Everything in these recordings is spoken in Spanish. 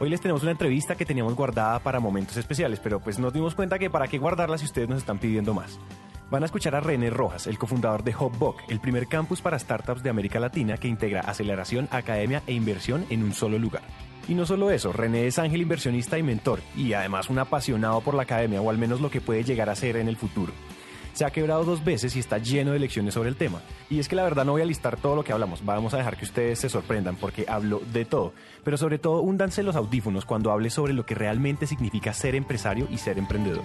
Hoy les tenemos una entrevista que teníamos guardada para momentos especiales, pero pues nos dimos cuenta que para qué guardarla si ustedes nos están pidiendo más. Van a escuchar a René Rojas, el cofundador de Hubbock, el primer campus para startups de América Latina que integra aceleración, academia e inversión en un solo lugar. Y no solo eso, René es ángel inversionista y mentor, y además un apasionado por la academia, o al menos lo que puede llegar a ser en el futuro. Se ha quebrado dos veces y está lleno de lecciones sobre el tema. Y es que la verdad no voy a listar todo lo que hablamos, vamos a dejar que ustedes se sorprendan porque hablo de todo. Pero sobre todo, húndanse los audífonos cuando hable sobre lo que realmente significa ser empresario y ser emprendedor.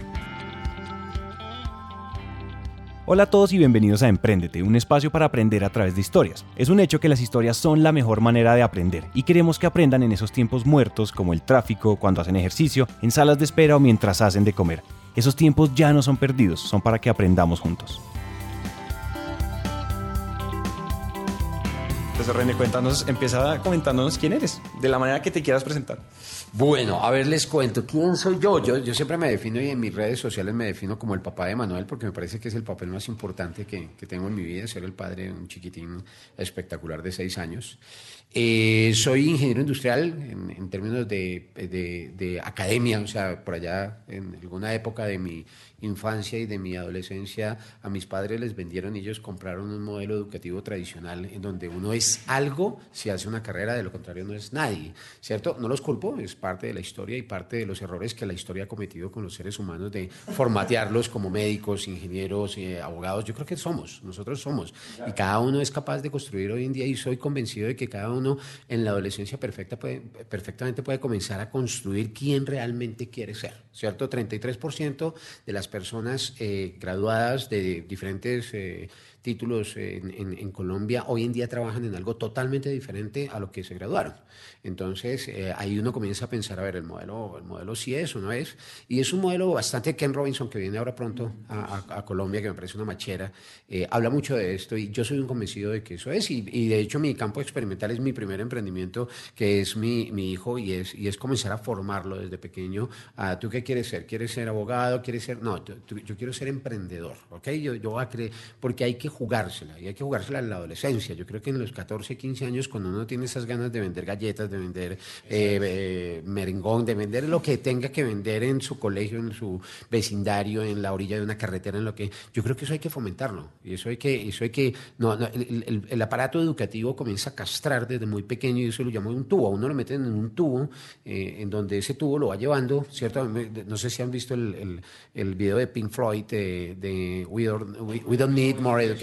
Hola a todos y bienvenidos a Emprendete, un espacio para aprender a través de historias. Es un hecho que las historias son la mejor manera de aprender y queremos que aprendan en esos tiempos muertos como el tráfico, cuando hacen ejercicio, en salas de espera o mientras hacen de comer. Esos tiempos ya no son perdidos, son para que aprendamos juntos. Entonces René, cuéntanos, empieza comentándonos quién eres, de la manera que te quieras presentar. Bueno, a ver, les cuento, ¿quién soy yo? Yo, yo siempre me defino y en mis redes sociales me defino como el papá de Manuel porque me parece que es el papel más importante que, que tengo en mi vida, ser el padre de un chiquitín espectacular de seis años. Eh, soy ingeniero industrial en, términos de, de, academia, o sea, por allá en alguna época de mi infancia y de mi adolescencia, a mis padres les vendieron y ellos compraron un modelo educativo tradicional en donde uno es algo si hace una carrera, de lo contrario no es nadie, ¿cierto? No los culpo, es parte de la historia y parte de los errores que la historia ha cometido con los seres humanos de formatearlos como médicos, ingenieros, eh, abogados. Yo creo que somos, nosotros somos. Y cada uno es capaz de construir hoy en día y soy convencido de que cada uno en la adolescencia perfecta puede, perfectamente puede comenzar a construir quién realmente quiere ser, ¿cierto? 33% de las personas eh, graduadas de diferentes eh, títulos en, en, en, Colombia hoy en día trabajan en algo totalmente diferente a lo que se graduaron. Entonces eh, ahí uno comienza a pensar, a ver, el modelo, el modelo sí es o no es. Y es un modelo bastante Ken Robinson que viene ahora pronto a, a, a Colombia, que me parece una machera. Eh, habla mucho de esto y yo soy un convencido de que eso es. Y, y, de hecho mi campo experimental es mi primer emprendimiento, que es mi, mi hijo, y es, y es comenzar a formarlo desde pequeño. a ¿Tú qué quieres ser? ¿Quieres ser abogado? ¿Quieres ser...? No, yo, yo quiero ser emprendedor, ¿ok? Yo, yo voy a creer, porque hay que jugársela y hay que jugársela en la adolescencia. Yo creo que en los 14, 15 años, cuando uno tiene esas ganas de vender galletas, de vender eh, eh, merengón, de vender lo que tenga que vender en su colegio, en su vecindario, en la orilla de una carretera, en lo que yo creo que eso hay que fomentarlo y eso hay que, eso hay que, no, no el, el, el, aparato educativo comienza a castrar desde muy pequeño y eso lo llamo un tubo. A uno lo meten en un tubo eh, en donde ese tubo lo va llevando, ¿cierto? No sé si han visto el, el, el video de Pink Floyd de, de We, don't, we, we don't Need More Education.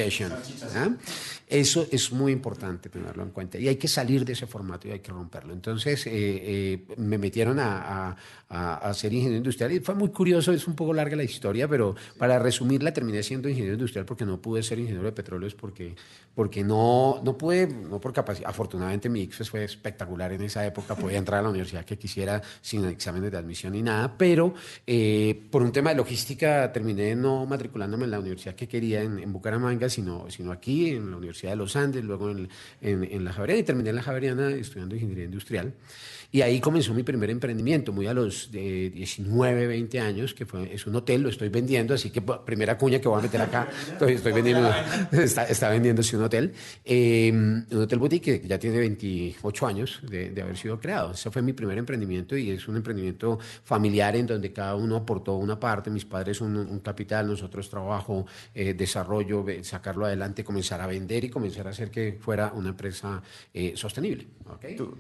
Eso es muy importante tenerlo en cuenta y hay que salir de ese formato y hay que romperlo. Entonces eh, eh, me metieron a, a, ser ingeniero industrial y fue muy curioso, es un poco larga la historia, pero para resumirla terminé siendo ingeniero industrial porque no pude ser ingeniero de petróleos porque, porque no, no pude, no por capacidad. Afortunadamente mi ICFES fue espectacular en esa época, podía entrar a la universidad que quisiera sin exámenes de admisión ni nada, pero eh, por un tema de logística terminé no matriculándome en la universidad que quería en, en Bucaramanga, sino, sino aquí en la Universidad de los Andes, luego en, en, en, la Javeriana y terminé en la Javeriana estudiando ingeniería industrial. Y ahí comenzó mi primer emprendimiento, muy a los de 19, 20 años, que fue, es un hotel, lo estoy vendiendo, así que primera cuña que voy a meter acá, estoy, estoy vendiendo, está, está, vendiéndose un hotel, eh, un hotel boutique que ya tiene 28 años de, de, haber sido creado. Ese fue mi primer emprendimiento y es un emprendimiento familiar en donde cada uno aportó una parte, mis padres un, un capital, nosotros trabajo, eh, desarrollo, sacarlo adelante, comenzar a vender y comenzar a hacer que fuera una empresa eh, sostenible. ¿okay? ¿Tú?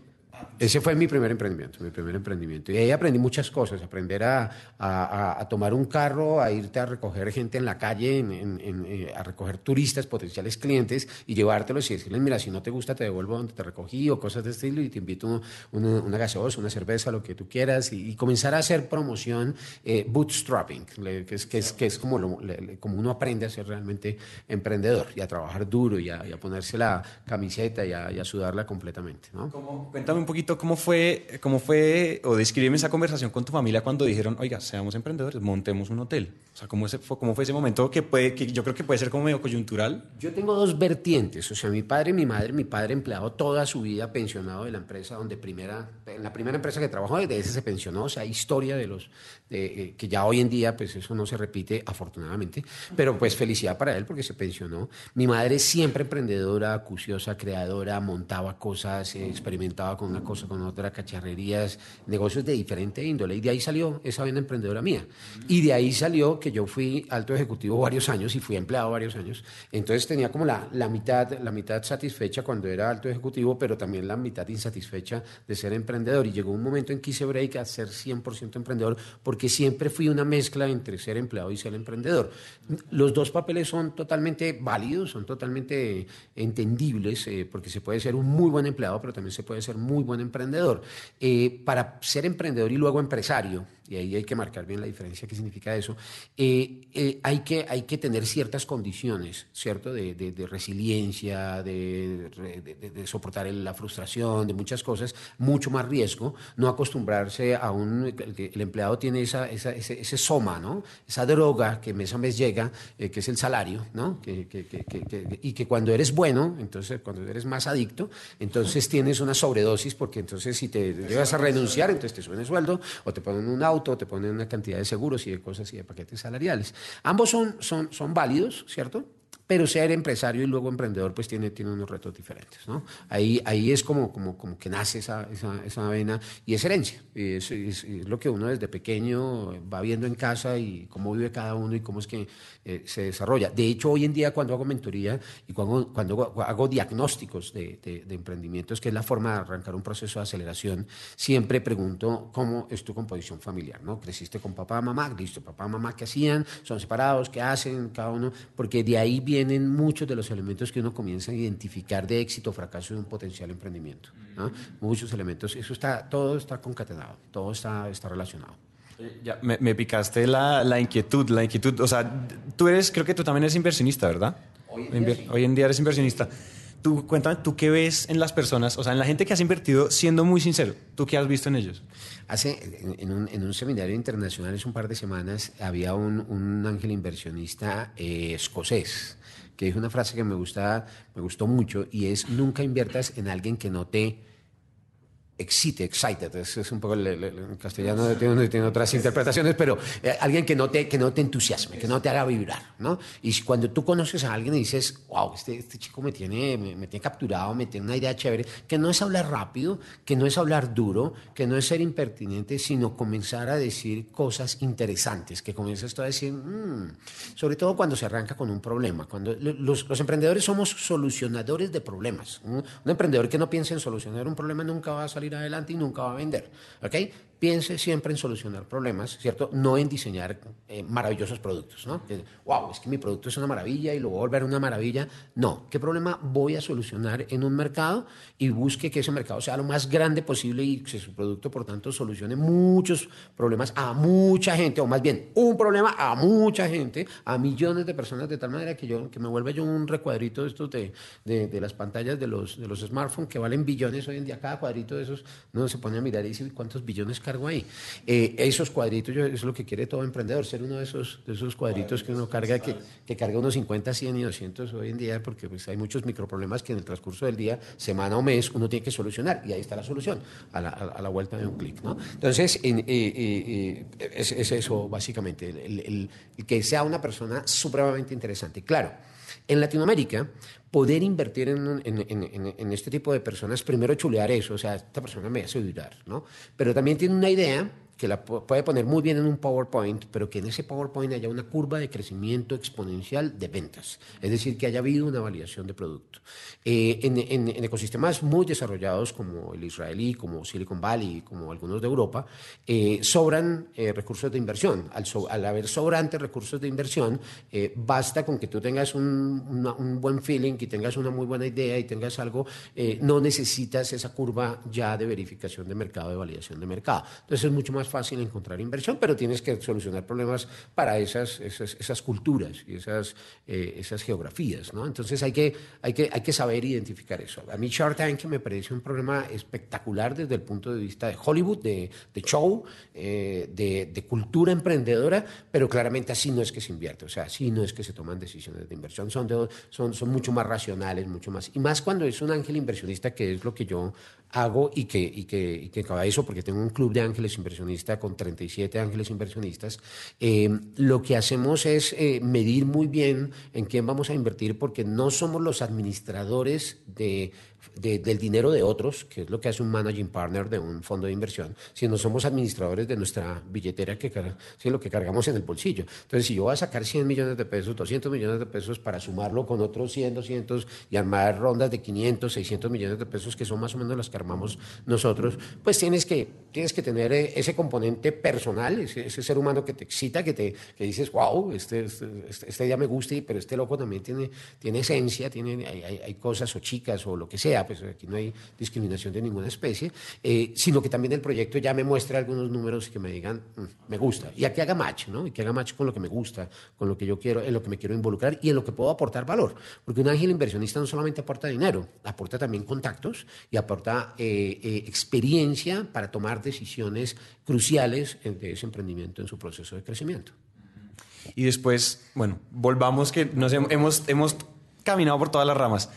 Ese fue mi primer emprendimiento, mi primer emprendimiento. Y ahí aprendí muchas cosas, aprender a, a, tomar un carro, a irte a recoger gente en la calle, eh, a recoger turistas, potenciales clientes, y llevártelos y decirles, mira, si no te gusta, te devuelvo donde te recogí, o cosas de estilo, y te invito una, una gaseosa, una cerveza, lo que tú quieras, y, y comenzar a hacer promoción eh, bootstrapping, que es, que es, que es como, como uno aprende a ser realmente emprendedor, y a trabajar duro, y a, ponerse la camiseta, y a, sudarla completamente. ¿no? Cuéntame un poquito cómo fue, cómo fue, o descríbeme esa conversación con tu familia cuando dijeron, oiga, seamos emprendedores, montemos un hotel. O sea, ¿cómo, ese, cómo fue ese momento que, puede, que yo creo que puede ser como medio coyuntural? Yo tengo dos vertientes. O sea, mi padre y mi madre, mi padre empleado toda su vida pensionado de la empresa donde primera, en la primera empresa que trabajó, de ese se pensionó. O sea, historia de los, de, eh, que ya hoy en día, pues eso no se repite, afortunadamente. Pero pues felicidad para él porque se pensionó. Mi madre siempre emprendedora, acuciosa, creadora, montaba cosas, experimentaba con una cosa con otra, cacharrerías, negocios de diferente índole. Y de ahí salió esa vena emprendedora mía. Y de ahí salió que yo fui alto ejecutivo varios años y fui empleado varios años. Entonces tenía como la, la, mitad, la mitad satisfecha cuando era alto ejecutivo, pero también la mitad insatisfecha de ser emprendedor. Y llegó un momento en que hice break a ser 100% emprendedor, porque siempre fui una mezcla entre ser empleado y ser emprendedor. Los dos papeles son totalmente válidos, son totalmente entendibles, eh, porque se puede ser un muy buen empleado, pero también se puede ser muy buen emprendedor. Eh, para ser emprendedor y luego empresario, y ahí hay que marcar bien la diferencia, qué significa eso, eh, eh, hay, que, hay que tener ciertas condiciones, ¿cierto? De, de, resiliencia, de, de, soportar la frustración, de muchas cosas, mucho más riesgo, no acostumbrarse a un... El, empleado tiene esa, esa, ese, ese, soma, ¿no? Esa droga que mes a mes llega, eh, que es el salario, ¿no? Que, que, y que cuando eres bueno, entonces cuando eres más adicto, entonces tienes una sobredosis, porque entonces si te llegas a renunciar, entonces te suben el sueldo o te ponen un auto, te ponen una cantidad de seguros y de cosas y de paquetes salariales. Ambos son, son, son válidos, ¿cierto? Pero ser empresario y luego emprendedor pues tiene, tiene unos retos diferentes. ¿no? Ahí, ahí es como, como, como que nace esa, esa, esa vena y es herencia. Y es, es, lo que uno desde pequeño va viendo en casa y cómo vive cada uno y cómo es que eh, se desarrolla. De hecho, hoy en día cuando hago mentoría y cuando, cuando hago diagnósticos de, de, emprendimientos, que es la forma de arrancar un proceso de aceleración, siempre pregunto cómo es tu composición familiar. ¿no? ¿Creciste con papá, mamá? Listo, papá, mamá, ¿qué hacían? ¿Son separados? ¿Qué hacen cada uno? Porque de ahí viene tienen muchos de los elementos que uno comienza a identificar de éxito o fracaso de un potencial emprendimiento. Muchos elementos, eso está, todo está concatenado, todo está, está relacionado. Ya, me, picaste la, la, inquietud, la inquietud, o sea, tú eres, creo que tú también eres inversionista, ¿verdad? Hoy en día, Hoy en día eres inversionista. Tú, cuéntame, ¿tú qué ves en las personas, o sea, en la gente que has invertido, siendo muy sincero, ¿tú qué has visto en ellos? Hace, en un, en un seminario internacional hace un par de semanas, había un, un ángel inversionista eh, escocés que dijo una frase que me, gusta, me gustó mucho y es nunca inviertas en alguien que no te excite, excited, es, es un poco el, el, castellano tiene, tiene, otras interpretaciones, pero eh, alguien que no, te, que no te entusiasme, que no te haga vibrar, ¿no? Y cuando tú conoces a alguien y dices, wow, este, este chico me tiene, me, tiene capturado, me tiene una idea chévere, que no es hablar rápido, que no es hablar duro, que no es ser impertinente, sino comenzar a decir cosas interesantes, que comienzas a decir, mmm, sobre todo cuando se arranca con un problema, cuando los, los emprendedores somos solucionadores de problemas, un emprendedor que no piensa en solucionar un problema nunca va a salir adelante y nunca va a vender. Piense siempre en solucionar problemas, ¿cierto? No en diseñar eh, maravillosos productos, ¿no? wow, es que mi producto es una maravilla y lo voy a volver una maravilla. No, ¿qué problema voy a solucionar en un mercado? Y busque que ese mercado sea lo más grande posible y que su producto, por tanto, solucione muchos problemas a mucha gente, o más bien, un problema a mucha gente, a millones de personas, de tal manera que yo que me vuelva yo un recuadrito de estos de, de, las pantallas de los, de los smartphones que valen billones hoy en día. Cada cuadrito de esos, no se pone a mirar y dice, ¿cuántos billones cargo ahí. Eh, esos cuadritos yo, es lo que quiere todo emprendedor, ser uno de esos, de esos cuadritos que uno carga, que, que carga unos 50, 100 y 200 hoy en día, porque pues, hay muchos microproblemas que en el transcurso del día, semana o mes, uno tiene que solucionar. Y ahí está la solución, a la, a la vuelta de un clic. ¿no? Entonces, eh, eh, es, es, eso básicamente, el, el, el que sea una persona supremamente interesante. Claro. En Latinoamérica, poder invertir en, este tipo de personas, primero chulear eso, o sea, esta persona me hace vibrar, ¿no? Pero también tiene una idea que la puede poner muy bien en un PowerPoint, pero que en ese PowerPoint haya una curva de crecimiento exponencial de ventas, es decir, que haya habido una validación de producto. Eh, en, ecosistemas muy desarrollados como el israelí, como Silicon Valley, como algunos de Europa, eh, sobran eh, recursos de inversión. Al, al, haber sobrantes recursos de inversión, basta con que tú tengas un, un, buen feeling, que tengas una muy buena idea y tengas algo, no necesitas esa curva ya de verificación de mercado, de validación de mercado. Entonces es mucho más fácil encontrar inversión, pero tienes que solucionar problemas para esas, esas, esas culturas y esas, eh, esas geografías. ¿no? Entonces hay que, hay, que, hay que saber identificar eso. A mí Shark Tank me parece un programa espectacular desde el punto de vista de Hollywood, de, de show, eh, de, de, cultura emprendedora, pero claramente así no es que se invierte, o sea, así no es que se toman decisiones de inversión, son, de, son, son mucho más racionales, mucho más. Y más cuando es un ángel inversionista, que es lo que yo hago y que, y que, y que eso, porque tengo un club de ángeles inversionistas con 37 ángeles inversionistas, eh, lo que hacemos es eh, medir muy bien en quién vamos a invertir, porque no somos los administradores de del dinero de otros, que es lo que hace un managing partner de un fondo de inversión, sino somos administradores de nuestra billetera, que es lo que cargamos en el bolsillo. Entonces, si yo voy a sacar 100 millones de pesos, 200 millones de pesos para sumarlo con otros 100, 200 y armar rondas de 500, 600 millones de pesos, que son más o menos las que armamos nosotros, pues tienes que, tienes que tener eh, ese componente personal, ese, ser humano que te excita, que, te, que dices, wow, este, este, este, este me gusta, pero este loco también tiene, tiene esencia, tiene, hay, hay cosas o chicas o lo que sea pues aquí no hay discriminación de ninguna especie, eh, sino que también el proyecto ya me muestre algunos números que me digan, mm, me gusta, y aquí haga match, ¿no? Y que haga match con lo que me gusta, con lo que yo quiero, en lo que me quiero involucrar y en lo que puedo aportar valor. Porque un ángel inversionista no solamente aporta dinero, aporta también contactos y aporta eh, eh, experiencia para tomar decisiones cruciales de ese emprendimiento en su proceso de crecimiento. Y después, bueno, volvamos que nos hemos, hemos caminado por todas las ramas.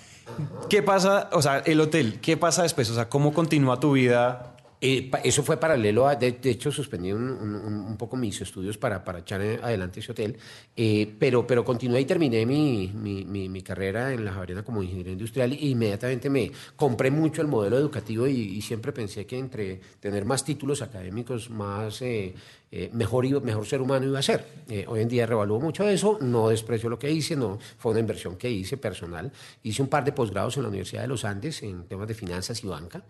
¿Qué pasa, o sea, el hotel, qué pasa después? O sea, ¿cómo continúa tu vida? Eh, eso fue paralelo a, de, hecho, suspendí un, poco mis estudios para, para echar adelante ese hotel, eh, pero, pero continué y terminé mi, mi, mi, carrera en la Javeriana como ingeniero industrial e inmediatamente me compré mucho el modelo educativo y, siempre pensé que entre tener más títulos académicos, más eh, eh, mejor, mejor ser humano iba a ser. Eh, hoy en día revalúo mucho eso, no desprecio lo que hice, no, fue una inversión que hice personal. Hice un par de posgrados en la Universidad de los Andes en temas de finanzas y banca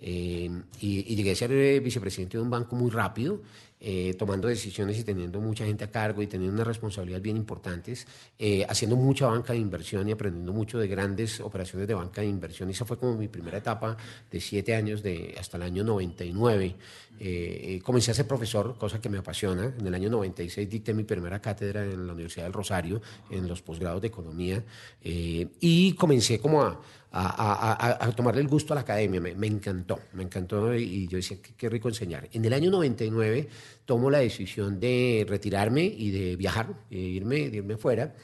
eh, y, y, llegué a ser vicepresidente de un banco muy rápido eh, tomando decisiones y teniendo mucha gente a cargo y teniendo unas responsabilidades bien importantes, eh, haciendo mucha banca de inversión y aprendiendo mucho de grandes operaciones de banca de inversión. Y esa fue como mi primera etapa de siete años de, hasta el año 99. Eh, comencé a ser profesor, cosa que me apasiona. En el año 96 dicté mi primera cátedra en la Universidad del Rosario, en los posgrados de economía, y comencé como a a, tomarle el gusto a la academia. Me, encantó, me encantó y yo decía, qué, qué, rico enseñar. En el año 99 tomo la decisión de retirarme y de viajar, irme, de irme fuera.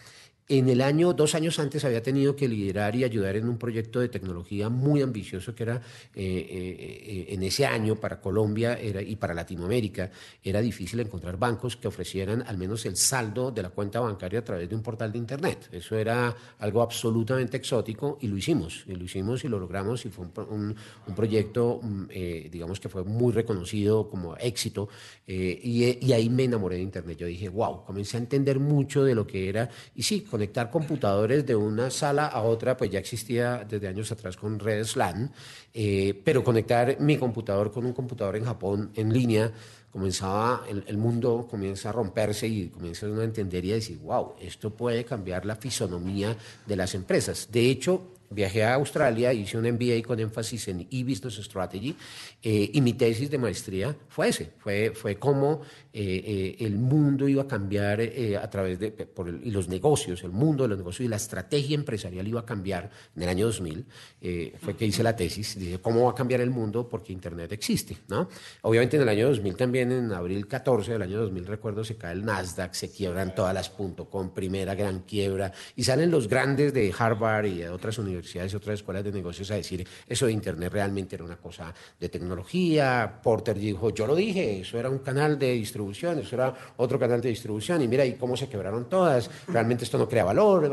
En el año, dos años antes, había tenido que liderar y ayudar en un proyecto de tecnología muy ambicioso que era, eh, eh, eh, en ese año para Colombia era, y para Latinoamérica, era difícil encontrar bancos que ofrecieran al menos el saldo de la cuenta bancaria a través de un portal de Internet. Eso era algo absolutamente exótico y lo hicimos, y lo hicimos y lo logramos y fue un, proyecto, mm, digamos que fue muy reconocido como éxito y, y, ahí me enamoré de Internet. Yo dije, wow, comencé a entender mucho de lo que era y sí, conectar computadores de una sala a otra, pues ya existía desde años atrás con redes LAN, eh, pero conectar mi computador con un computador en Japón en línea, comenzaba, el, el, mundo comienza a romperse y comienza uno a entender y a decir, wow, esto puede cambiar la fisonomía de las empresas. De hecho, viajé a Australia, hice un MBA con énfasis en e-business strategy eh, y mi tesis de maestría fue ese, fue, fue cómo eh, eh, el mundo iba a cambiar a través de, por y los negocios, el mundo de los negocios y la estrategia empresarial iba a cambiar en el año 2000, fue que hice la tesis, dije, ¿cómo va a cambiar el mundo? Porque Internet existe, ¿no? Obviamente en el año 2000 también, en abril 14 del año 2000, recuerdo, se cae el Nasdaq, se quiebran todas las .com, primera gran quiebra, y salen los grandes de Harvard y de otras universidades universidades y otras escuelas de negocios a decir eso de Internet realmente era una cosa de tecnología. Porter dijo, yo lo dije, eso era un canal de distribución, eso era otro canal de distribución y mira y cómo se quebraron todas, realmente esto no crea valor.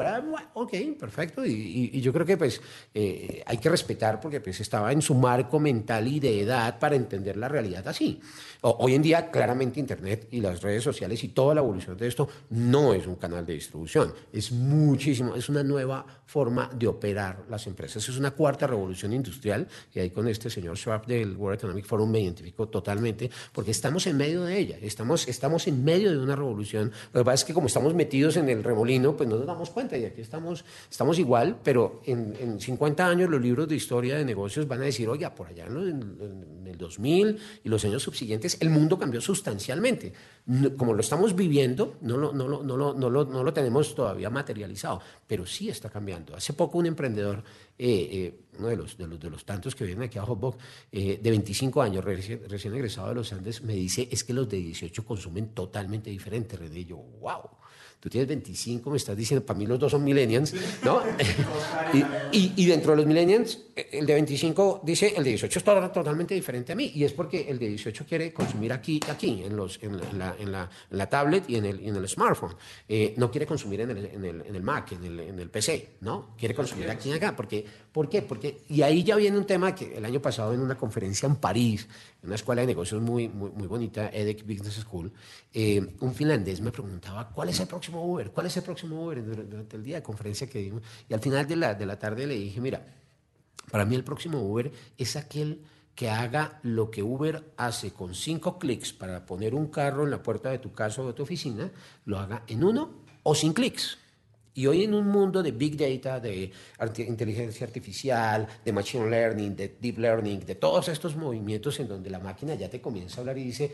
Ok, perfecto. Y, yo creo que pues eh, hay que respetar porque pues estaba en su marco mental y de edad para entender la realidad así. Hoy en día claramente Internet y las redes sociales y toda la evolución de esto no es un canal de distribución, es muchísimo, es una nueva forma de operar las empresas. Es una cuarta revolución industrial y ahí con este señor Schwab del World Economic Forum me identifico totalmente porque estamos en medio de ella, estamos, estamos en medio de una revolución. Lo que pasa es que como estamos metidos en el remolino, pues no nos damos cuenta y aquí estamos, estamos igual, pero en, en 50 años los libros de historia de negocios van a decir, oye, por allá en, el 2000 y los años subsiguientes el mundo cambió sustancialmente. Como lo estamos viviendo, no lo, tenemos todavía materializado, pero sí está cambiando. Hace poco un emprendedor eh, eh, uno de los, tantos que vienen aquí a Hotbox, eh, de 25 años, recién, egresado de los Andes, me dice, es que los de 18 consumen totalmente diferente, René. Yo, wow tú tienes 25, me estás diciendo, para mí los dos son millennials, ¿no? y, y, dentro de los millennials, el de 25 dice, el de 18 es totalmente diferente a mí, y es porque el de 18 quiere consumir aquí, aquí, en, los, en, la, en, la, en la, tablet y en el, en el smartphone. Eh, no quiere consumir en el, en el, en el Mac, en el, en el PC, ¿no? Quiere consumir aquí, acá. Porque, ¿Por qué? Porque, y ahí ya viene un tema que el año pasado en una conferencia en París, una escuela de negocios muy, muy, bonita, EDEC Business School, eh, un finlandés me preguntaba, ¿cuál es el próximo Uber? ¿Cuál es el próximo Uber? Durante el día de conferencia que dimos. Y al final de la, de la tarde le dije, mira, para mí el próximo Uber es aquel que haga lo que Uber hace con cinco clics para poner un carro en la puerta de tu casa o de tu oficina, lo haga en uno o sin clics. Y hoy en un mundo de big data, de inteligencia artificial, de machine learning, de deep learning, de todos estos movimientos en donde la máquina ya te comienza a hablar y dice,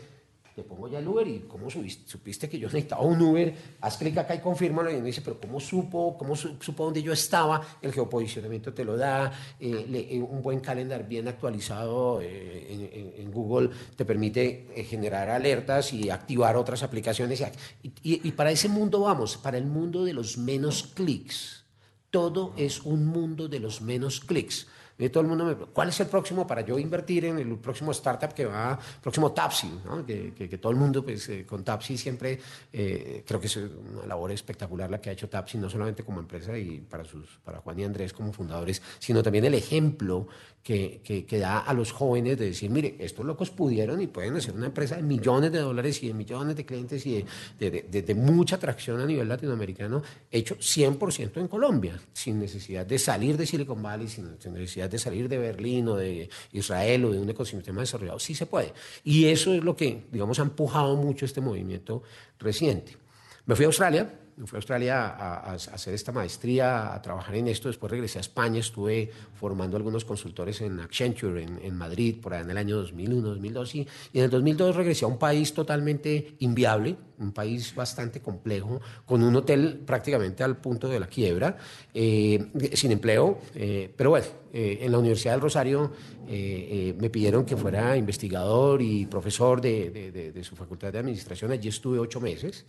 le pongo ya el Uber y ¿cómo supiste que yo necesitaba un Uber? Haz clic acá y confírmalo. Y uno dice, pero ¿cómo supo? ¿Cómo supo dónde yo estaba? El geoposicionamiento te lo da. Eh, eh, un buen calendar bien actualizado eh, en, Google te permite generar alertas y activar otras aplicaciones. y para ese mundo vamos, para el mundo de los menos clics. Todo es un mundo de los menos clics. Todo el mundo ¿cuál es el próximo para yo invertir en el próximo startup que va, próximo Tapsi? Que, que, todo el mundo, pues eh, con Tapsi siempre, eh, creo que es una labor espectacular la que ha hecho Tapsi, no solamente como empresa y para, sus, para Juan y Andrés como fundadores, sino también el ejemplo que, que, da a los jóvenes de decir, mire, estos locos pudieron y pueden hacer una empresa de millones de dólares y de millones de clientes y de, mucha atracción a nivel latinoamericano, hecho 100% en Colombia, sin necesidad de salir de Silicon Valley, sin necesidad de salir de Berlín o de Israel o de un ecosistema desarrollado. Sí se puede. Y eso es lo que, digamos, ha empujado mucho este movimiento reciente. Me fui a Australia, me fui a Australia a, hacer esta maestría, a trabajar en esto. Después regresé a España, estuve formando algunos consultores en Accenture, en, Madrid, por ahí en el año 2001, 2002. Y, y, en el 2002 regresé a un país totalmente inviable, un país bastante complejo, con un hotel prácticamente al punto de la quiebra, eh, sin empleo. Eh, pero bueno, eh, en la Universidad del Rosario me pidieron que fuera investigador y profesor de, de, su facultad de administración. Allí estuve ocho meses.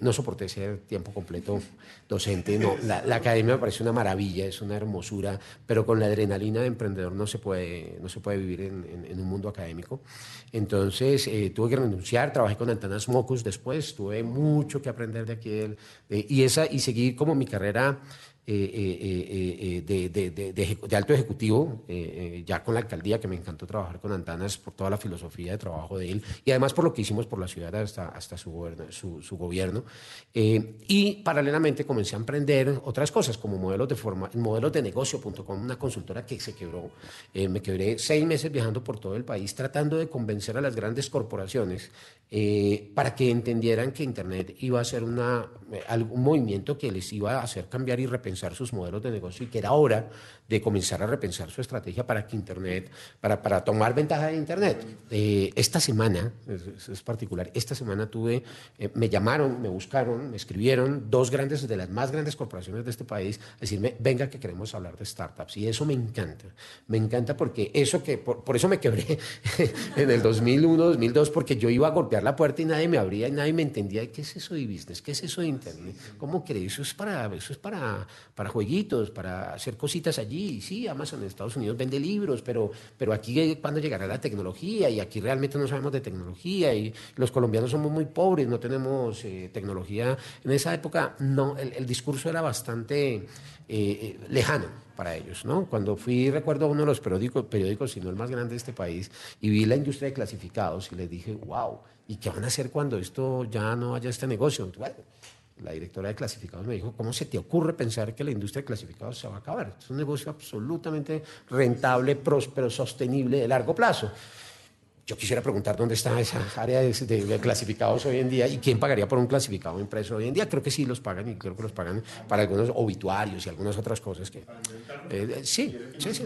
no soporté ser tiempo completo docente. No, la, academia me parece una maravilla, es una hermosura, pero con la adrenalina de emprendedor no se puede, no se puede vivir en, en un mundo académico. Entonces tuve que renunciar, trabajé con Antanas Mocus después, tuve mucho que aprender de aquí y, esa, y seguir como mi carrera eh, eh, eh, de, alto ejecutivo, ya con la alcaldía, que me encantó trabajar con Antanas por toda la filosofía de trabajo de él y además por lo que hicimos por la ciudad hasta, hasta su, su, gobierno. y paralelamente comencé a emprender otras cosas como modelos de, forma, modelos de negocio.com, una consultora que se quebró. me quebré seis meses viajando por todo el país tratando de convencer a las grandes corporaciones para que entendieran que Internet iba a ser una, un movimiento que les iba a hacer cambiar y repensar sus modelos de negocio y que era hora de comenzar a repensar su estrategia para que Internet, para, para tomar ventaja de Internet. Eh, esta semana, es, particular, esta semana tuve, eh, me llamaron, me buscaron, me escribieron dos grandes, de las más grandes corporaciones de este país, a decirme, venga que queremos hablar de startups. Y eso me encanta, me encanta porque eso que, por, por eso me quebré en el 2001, 2002, porque yo iba a golpear la puerta y nadie me abría y nadie me entendía, ¿qué es eso de business? ¿Qué es eso de Internet? ¿Cómo crees? Eso es para, eso es para, para jueguitos, para hacer cositas allí. Sí, Amazon en Estados Unidos vende libros, pero, pero aquí cuando llegará la tecnología y aquí realmente no sabemos de tecnología y los colombianos somos muy pobres, no tenemos eh, tecnología. En esa época no, el, discurso era bastante eh, eh, lejano para ellos. ¿no? Cuando fui, recuerdo uno de los periódicos, periódicos, si no el más grande de este país, y vi la industria de clasificados y les dije, wow, ¿y qué van a hacer cuando esto ya no haya este negocio? Bueno, la directora de clasificados me dijo, ¿cómo se te ocurre pensar que la industria de clasificados se va a acabar? Es un negocio absolutamente rentable, próspero, sostenible de largo plazo. Yo quisiera preguntar dónde está esa área de, clasificados hoy en día y quién pagaría por un clasificado impreso hoy en día. Creo que sí los pagan y creo que los pagan para algunos obituarios y algunas otras cosas que... Eh, sí, sí, sí,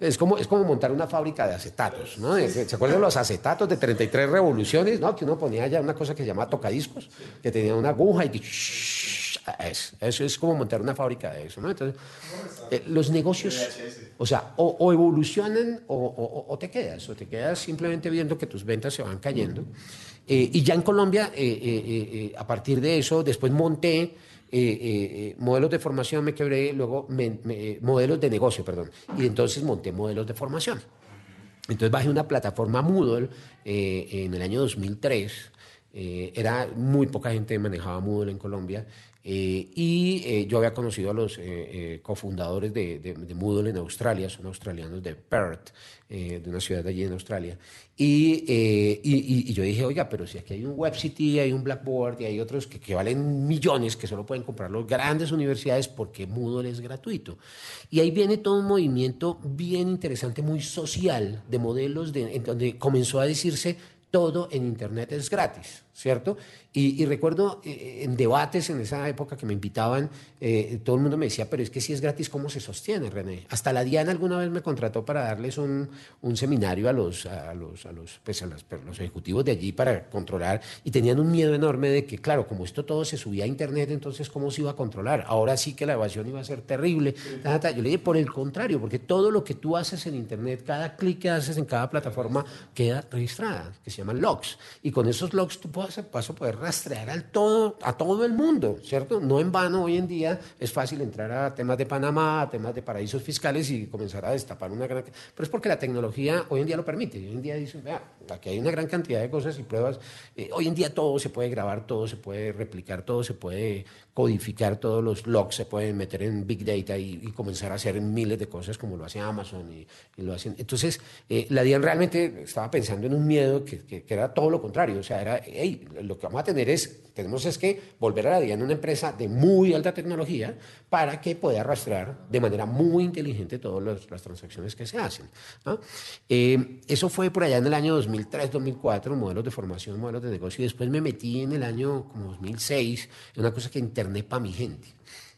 Es como, es como montar una fábrica de acetatos, ¿no? ¿Se acuerdan los acetatos de 33 revoluciones, ¿no? Que uno ponía ya una cosa que se llama tocadiscos, que tenía una aguja y que... Eso es como montar una fábrica de eso, ¿no? Entonces, eh, los negocios, o sea, o, evolucionan o, te quedas, o te quedas simplemente viendo que tus ventas se van cayendo. Eh, y ya en Colombia, eh, a partir de eso, después monté modelos de formación, me quebré, luego modelos de negocio, perdón, y entonces monté modelos de formación. Entonces bajé una plataforma Moodle en el año 2003. era muy poca gente manejaba Moodle en Colombia Eh, y eh, yo había conocido a los eh, cofundadores de, de, Moodle en Australia, son australianos de Perth, de una ciudad allí en Australia. Y, y, yo dije, oiga, pero si aquí hay un WebCity, hay un Blackboard y hay otros que, que, valen millones, que solo pueden comprar las grandes universidades porque Moodle es gratuito. Y ahí viene todo un movimiento bien interesante, muy social, de modelos de, en donde comenzó a decirse todo en Internet es gratis, ¿cierto? Y, recuerdo eh, en debates en esa época que me invitaban, eh, todo el mundo me decía, pero es que si es gratis, ¿cómo se sostiene, René? Hasta la Diana alguna vez me contrató para darles un, un seminario a los, a los, a los, pues a los, los, ejecutivos de allí para controlar y tenían un miedo enorme de que, claro, como esto todo se subía a Internet, entonces ¿cómo se iba a controlar? Ahora sí que la evasión iba a ser terrible. Yo le dije, por el contrario, porque todo lo que tú haces en Internet, cada clic que haces en cada plataforma queda registrada, que se llaman logs. Y con esos logs tú vas a poder rastrear al todo, a todo el mundo, ¿cierto? No en vano hoy en día es fácil entrar a temas de Panamá, a temas de paraísos fiscales y comenzar a destapar una gran... Pero es porque la tecnología hoy en día lo permite. Hoy en día dicen, vea, aquí hay una gran cantidad de cosas y pruebas. Eh, hoy en día todo se puede grabar, todo se puede replicar, todo se puede codificar, todos los logs se pueden meter en Big Data y, comenzar a hacer miles de cosas como lo hace Amazon y, lo hacen. Entonces, eh, la DIAN realmente estaba pensando en un miedo que, que, era todo lo contrario. O sea, era, hey, lo que vamos a tener es, tenemos es que volver a la DIAN una empresa de muy alta tecnología para que pueda rastrear de manera muy inteligente todas las transacciones que se hacen. Eh, eso fue por allá en el año 2003, 2004, modelos de formación, modelos de negocio. Y después me metí en el año como 2006 en una cosa que Internet para mi gente.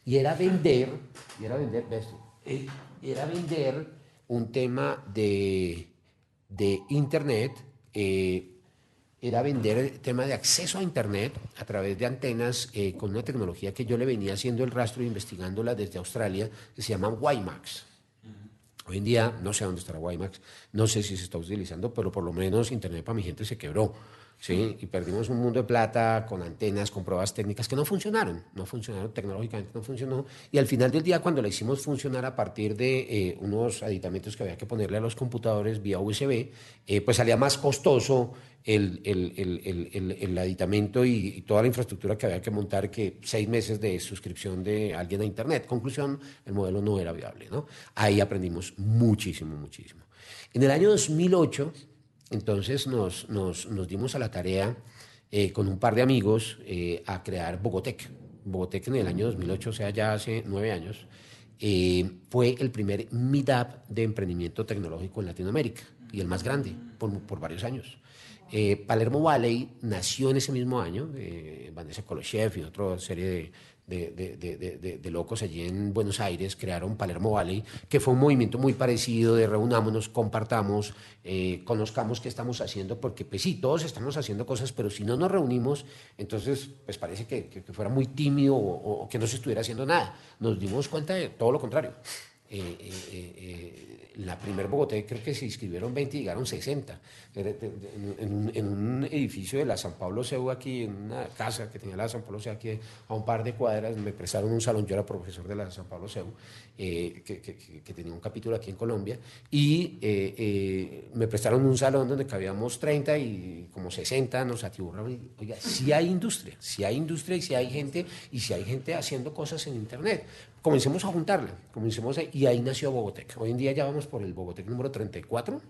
Y era vender, y era vender, eh, era vender un tema de, de Internet. Eh, era vender el tema de acceso a Internet a través de antenas eh, con una tecnología que yo le venía haciendo el rastro e investigándola desde Australia, que se llaman WiMAX. Hoy en día no sé dónde estará WiMAX, no sé si se está utilizando, pero por lo menos Internet para mi gente se quebró. ¿Sí? Y perdimos un mundo de plata con antenas, con pruebas técnicas que no funcionaron, no funcionaron, tecnológicamente no funcionó. Y al final del día, cuando la hicimos funcionar a partir de eh, unos aditamentos que había que ponerle a los computadores vía USB, eh, pues salía más costoso el, el, el, el aditamento y, toda la infraestructura que había que montar que seis meses de suscripción de alguien a Internet. Conclusión, el modelo no era viable. ¿no? Ahí aprendimos muchísimo, muchísimo. En el año 2008 entonces nos, nos, nos dimos a la tarea eh, con un par de amigos eh, a crear Bogotec. Bogotec en el año 2008, o sea, ya hace nueve años, eh, fue el primer meetup de emprendimiento tecnológico en Latinoamérica y el más grande por, por varios años. Palermo Valley nació en ese mismo año, Vanessa Koloshev y otra serie de, de, de, de, locos allí en Buenos Aires, crearon Palermo Valley, que fue un movimiento muy parecido de reunámonos, compartamos, eh, conozcamos qué estamos haciendo, porque pues sí, todos estamos haciendo cosas, pero si no nos reunimos, entonces pues parece que, que, fuera muy tímido o, que no se estuviera haciendo nada. Nos dimos cuenta de todo lo contrario. Eh, eh, la primer Bogotá creo que se inscribieron 20 y llegaron 60. En, un, edificio de la San Pablo Seu aquí, en una casa que tenía la San Pablo Seu aquí a un par de cuadras, me prestaron un salón, yo era profesor de la San Pablo Seu, eh, que, tenía un capítulo aquí en Colombia, y eh, eh, me prestaron un salón donde cabíamos 30 y como 60 nos atiburraron. Oiga, si hay industria, si hay industria y si hay gente, y si hay gente haciendo cosas en Internet. Comencemos a juntarla, comencemos y ahí nació Bogotec. Hoy en día ya vamos por el Bogotec número 34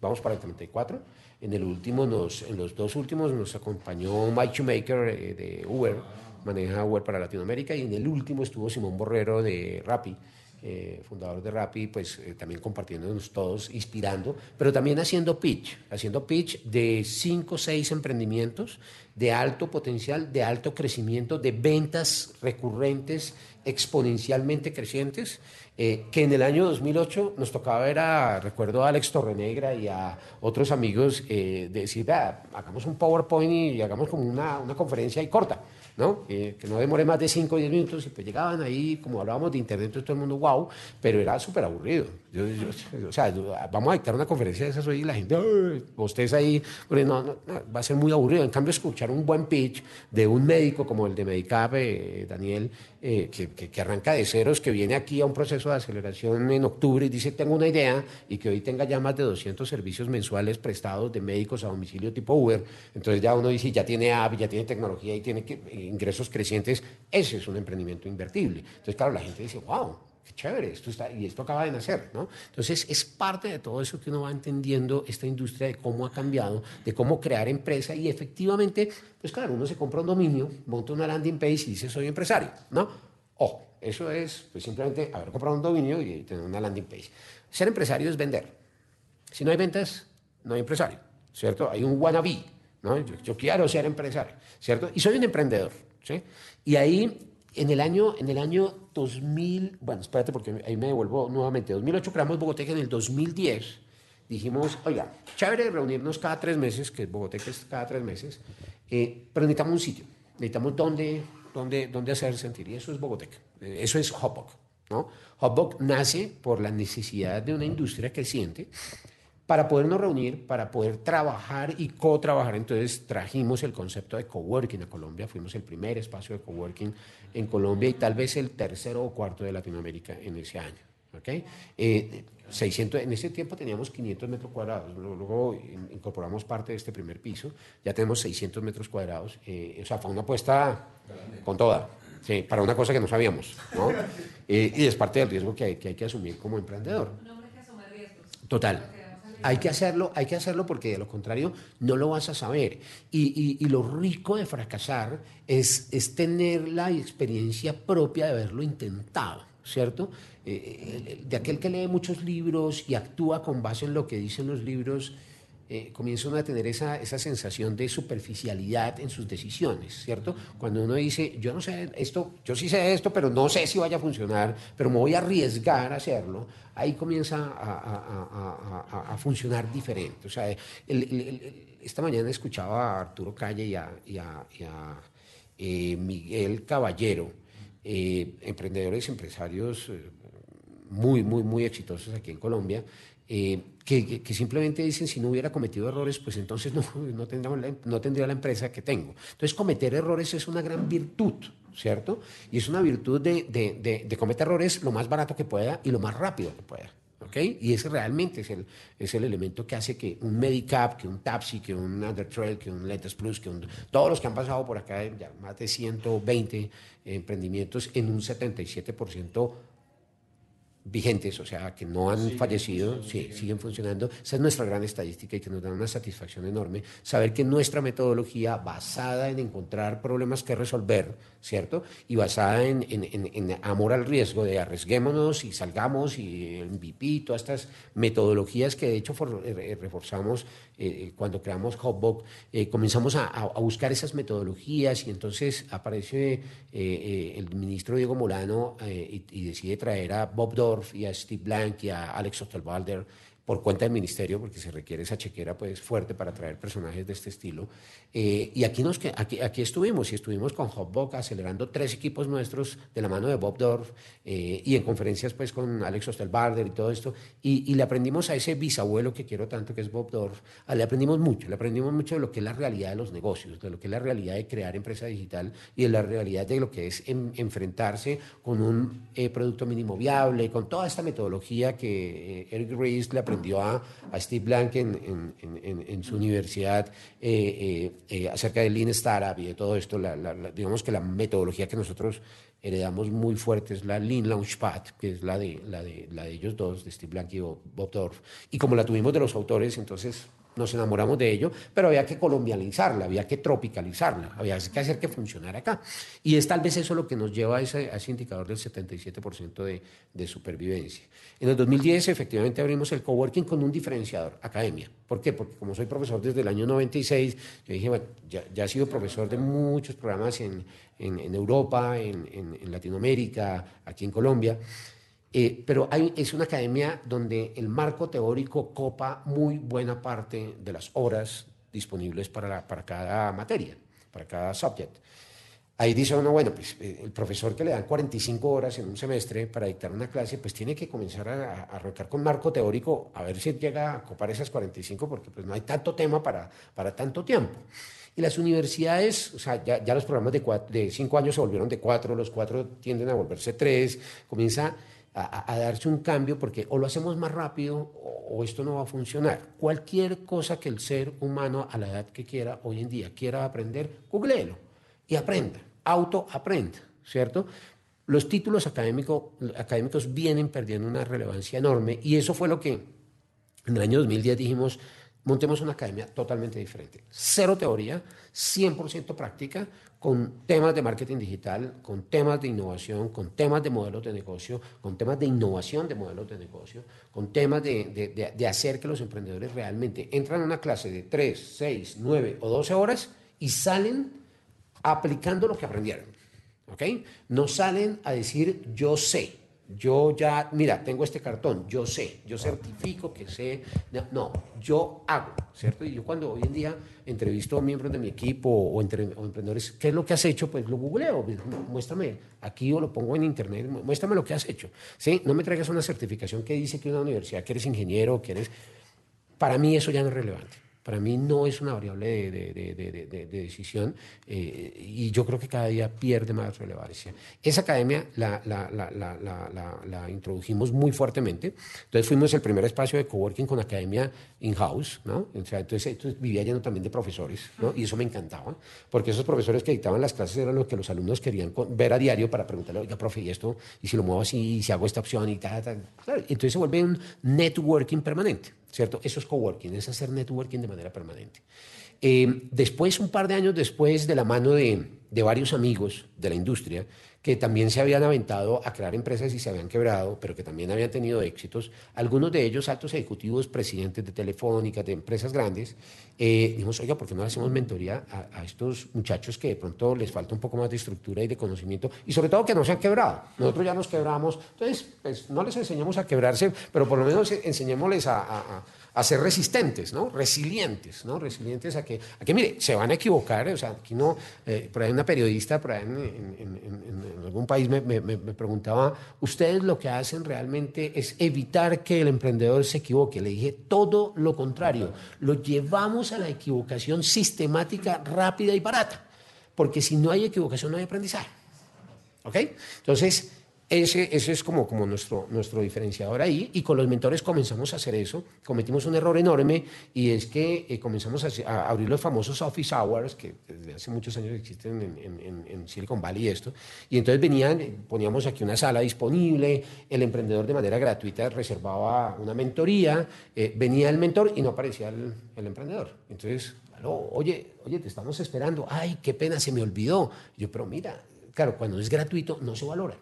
vamos para el 34. En, el último nos, en los dos últimos nos acompañó Mike Shoemaker eh, de Uber, maneja Uber para Latinoamérica, y en el último estuvo Simón Borrero de Rappi. Eh, fundador de Rappi, pues eh, también compartiéndonos todos, inspirando, pero también haciendo pitch, haciendo pitch de cinco o seis emprendimientos de alto potencial, de alto crecimiento, de ventas recurrentes exponencialmente crecientes, eh, que en el año 2008 nos tocaba ver a, recuerdo a Alex Torrenegra y a otros amigos decir, hagamos un PowerPoint y hagamos como una, una conferencia y corta. ¿No? que no demore más de 5 o 10 minutos y pues llegaban ahí, como hablábamos de internet, todo el mundo, wow, pero era súper aburrido. O sea, vamos a dictar una conferencia de esas hoy y la gente, ustedes ahí, no, no, va a ser muy aburrido. En cambio, escuchar un buen pitch de un médico como el de Medicap, eh, Daniel, eh, que, arranca de ceros, que viene aquí a un proceso de aceleración en octubre y dice, tengo una idea, y que hoy tenga ya más de 200 servicios mensuales prestados de médicos a domicilio tipo Uber, entonces ya uno dice, ya tiene app, ya tiene tecnología y tiene ingresos crecientes, ese es un emprendimiento invertible. Entonces, claro, la gente dice, wow, qué chévere, esto está, y esto acaba de nacer, ¿no? Entonces, es parte de todo eso que uno va entendiendo esta industria de cómo ha cambiado, de cómo crear empresa, y efectivamente, pues claro, uno se compra un dominio, monta una landing page y dice, soy empresario, ¿no? Ojo, eso es pues, simplemente haber comprado un dominio y tener una landing page. Ser empresario es vender. Si no hay ventas, no hay empresario, ¿cierto? Hay un wannabe, ¿no? Yo, quiero ser empresario, ¿cierto? Y soy un emprendedor, ¿sí? Y ahí, en el año, en el año 2000, bueno, espérate porque ahí me devuelvo nuevamente, 2008 creamos Bogoteca en el 2010 dijimos, oiga, chévere reunirnos cada tres meses, que Bogoteca es cada tres meses, eh, pero necesitamos un sitio, necesitamos dónde, dónde, dónde hacer sentir, y eso es Bogoteca, eh, eso es Hopbook. ¿no? Hopbook nace por la necesidad de una industria creciente para podernos reunir, para poder trabajar y co-trabajar. Entonces trajimos el concepto de coworking a Colombia, fuimos el primer espacio de coworking en Colombia y tal vez el tercero o cuarto de Latinoamérica en ese año. ¿okay? 600, eh, en ese tiempo teníamos 500 metros cuadrados, luego incorporamos parte de este primer piso, ya tenemos 600 metros cuadrados, eh, o sea, fue una apuesta con toda. Sí, para una cosa que no sabíamos, ¿no? Eh, y es parte del riesgo que hay, que hay que asumir como emprendedor. Total. Hay que hacerlo, hay que hacerlo porque de lo contrario no lo vas a saber. Y, lo rico de fracasar es, es, tener la experiencia propia de haberlo intentado, ¿cierto? Eh, de aquel que lee muchos libros y actúa con base en lo que dicen los libros, eh, comienza uno a tener esa, esa, sensación de superficialidad en sus decisiones, ¿cierto? Cuando uno dice, yo no sé esto, yo sí sé esto, pero no sé si vaya a funcionar, pero me voy a arriesgar a hacerlo, ahí comienza a, a, funcionar diferente. O sea, esta mañana escuchaba a Arturo Calle y a, a eh, Miguel Caballero, eh, emprendedores, empresarios muy, muy, muy exitosos aquí en Colombia, eh, que, simplemente dicen si no hubiera cometido errores, pues entonces no, no, tendría la, no tendría la empresa que tengo. Entonces cometer errores es una gran virtud, ¿cierto? Y es una virtud de, de, de, cometer errores lo más barato que pueda y lo más rápido que pueda. ¿Okay? Y ese realmente es el, es el elemento que hace que un Medicap, que un Tapsi, que un Undertrail, que un Letters Plus, que todos los que han pasado por acá, ya más de 120 emprendimientos en un 77% vigentes, o sea, que no han fallecido, sí, siguen funcionando. Esa es nuestra gran estadística y que nos da una satisfacción enorme saber que nuestra metodología basada en encontrar problemas que resolver, ¿cierto? Y basada en, en, amor al riesgo de arriesguémonos y salgamos y el MVP, todas estas metodologías que de hecho eh, eh, reforzamos eh, cuando creamos Hotbook, comenzamos a, buscar esas metodologías y entonces aparece el ministro Diego Molano y, y, decide traer a Bob Dorf y a Steve Blank y a Alex Osterwalder por cuenta del ministerio, porque se requiere esa chequera pues, fuerte para traer personajes de este estilo. Eh, y aquí, nos, aquí, aquí estuvimos, y estuvimos con Hopbook acelerando tres equipos nuestros de la mano de Bob Dorf, eh, y en conferencias pues, con Alex Osterbarder y todo esto, y, le aprendimos a ese bisabuelo que quiero tanto, que es Bob Dorf, le aprendimos mucho, le aprendimos mucho de lo que es la realidad de los negocios, de lo que es la realidad de crear empresa digital y de la realidad de lo que es enfrentarse con un eh, producto mínimo viable, con toda esta metodología que Eric Ries le aprendió aprendió a, Steve Blank en, en, su universidad eh, eh, eh, acerca del Lean Startup y de todo esto. digamos que la metodología que nosotros heredamos muy fuerte es la Lean Launchpad, que es la de, la de, la de ellos dos, de Steve Blank y Bob Dorf. Y como la tuvimos de los autores, entonces nos enamoramos de ello, pero había que colombianizarla, había que tropicalizarla, había que hacer que funcionara acá. Y es tal vez eso lo que nos lleva a ese, indicador del 77% de, supervivencia. En el 2010 efectivamente abrimos el coworking con un diferenciador, academia. ¿Por qué? Porque como soy profesor desde el año 96, yo dije, bueno, ya, he sido profesor de muchos programas en, Europa, en Latinoamérica, aquí en Colombia. Eh, pero hay, es una academia donde el marco teórico copa muy buena parte de las horas disponibles para, para cada materia, para cada subject. Ahí dice uno, bueno, pues eh, el profesor que le dan 45 horas en un semestre para dictar una clase, pues tiene que comenzar a, a rotar con marco teórico a ver si llega a copar esas 45, porque pues no hay tanto tema para, para tanto tiempo. Y las universidades, o sea, ya, ya los programas de, cuatro, de cinco años se volvieron de cuatro, los cuatro tienden a volverse tres, comienza a, darse un cambio porque o lo hacemos más rápido o, esto no va a funcionar. Cualquier cosa que el ser humano a la edad que quiera hoy en día quiera aprender, googleelo y aprenda. autoaprenda, ¿cierto? Los títulos académico, académicos vienen perdiendo una relevancia enorme y eso fue lo que en el año 2010 dijimos, montemos una academia totalmente diferente. Cero teoría, 100% práctica, con temas de marketing digital, con temas de innovación, con temas de modelos de negocio, con temas de innovación de modelos de negocio, con temas de, de, hacer que los emprendedores realmente entran a una clase de 3, 6, 9 o 12 horas y salen aplicando lo que aprendieron. ¿Ok? No salen a decir yo sé, yo ya, mira, tengo este cartón, yo sé, yo certifico que sé, no, yo hago, ¿cierto? Y yo cuando hoy en día entrevisto a miembros de mi equipo o, entre, emprendedores, ¿qué es lo que has hecho? Pues lo googleo, pues, muéstrame aquí o lo pongo en internet, muéstrame lo que has hecho, ¿sí? No me traigas una certificación que dice que una universidad, que eres ingeniero, que eres... Para mí eso ya no es relevante para mí no es una variable de, decisión eh, y yo creo que cada día pierde más relevancia. Esa academia la, la, introdujimos muy fuertemente, entonces fuimos el primer espacio de coworking con academia in-house, ¿no? entonces, vivía lleno también de profesores, ¿no? y eso me encantaba, porque esos profesores que dictaban las clases eran los que los alumnos querían ver a diario para preguntarle, oiga, profe, ¿y esto? ¿Y si lo muevo así? ¿Y si hago esta opción? Y tal, tal. entonces se vuelve un networking permanente. ¿Cierto? Eso es coworking, es hacer networking de manera permanente. Eh, después, un par de años después, de la mano de, de varios amigos de la industria, que también se habían aventado a crear empresas y se habían quebrado, pero que también habían tenido éxitos, algunos de ellos altos ejecutivos, presidentes de Telefónica, de empresas grandes, eh, dijimos, oiga, ¿por qué no hacemos mentoría a, estos muchachos que de pronto les falta un poco más de estructura y de conocimiento y sobre todo que no se han quebrado? Nosotros ya nos quebramos, entonces pues, no les enseñamos a quebrarse, pero por lo menos enseñémosles a ser resistentes, ¿no? Resilientes, ¿no? Resilientes a que, a que mire, se van a equivocar, o sea, aquí no, eh, por ahí una periodista, por ahí en, algún país me, me, preguntaba, ustedes lo que hacen realmente es evitar que el emprendedor se equivoque. Le dije, todo lo contrario, lo llevamos a la equivocación sistemática, rápida y barata, porque si no hay equivocación no hay aprendizaje. ¿Ok? Entonces, ese, ese, es como, como nuestro, nuestro diferenciador ahí y con los mentores comenzamos a hacer eso. Cometimos un error enorme y es que eh, comenzamos a, abrir los famosos office hours que desde hace muchos años existen en, en, Silicon Valley y esto. Y entonces venían, poníamos aquí una sala disponible, el emprendedor de manera gratuita reservaba una mentoría, eh, venía el mentor y no aparecía el, el emprendedor. Entonces, oye, oye, te estamos esperando. Ay, qué pena, se me olvidó. Yo, pero mira, claro, cuando es gratuito no se valora